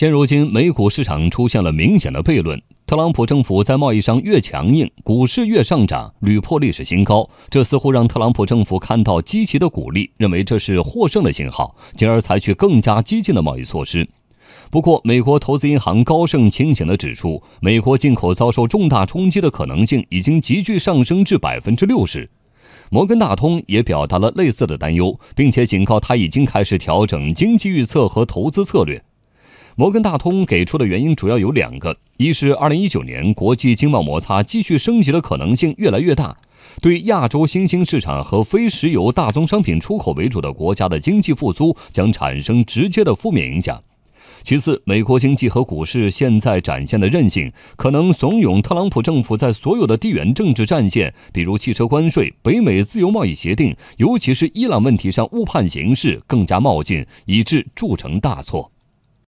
现如今，美股市场出现了明显的悖论。特朗普政府在贸易上越强硬，股市越上涨，屡破历史新高。这似乎让特朗普政府看到积极的鼓励，认为这是获胜的信号，进而采取更加激进的贸易措施。不过，美国投资银行高盛清醒地指出，美国进口遭受重大冲击的可能性已经急剧上升至百分之六十。摩根大通也表达了类似的担忧，并且警告他已经开始调整经济预测和投资策略。摩根大通给出的原因主要有两个：一是2019年国际经贸摩擦继续升级的可能性越来越大，对亚洲新兴市场和非石油大宗商品出口为主的国家的经济复苏将产生直接的负面影响；其次，美国经济和股市现在展现的韧性，可能怂恿特朗普政府在所有的地缘政治战线，比如汽车关税、北美自由贸易协定，尤其是伊朗问题上误判形势，更加冒进，以致铸成大错。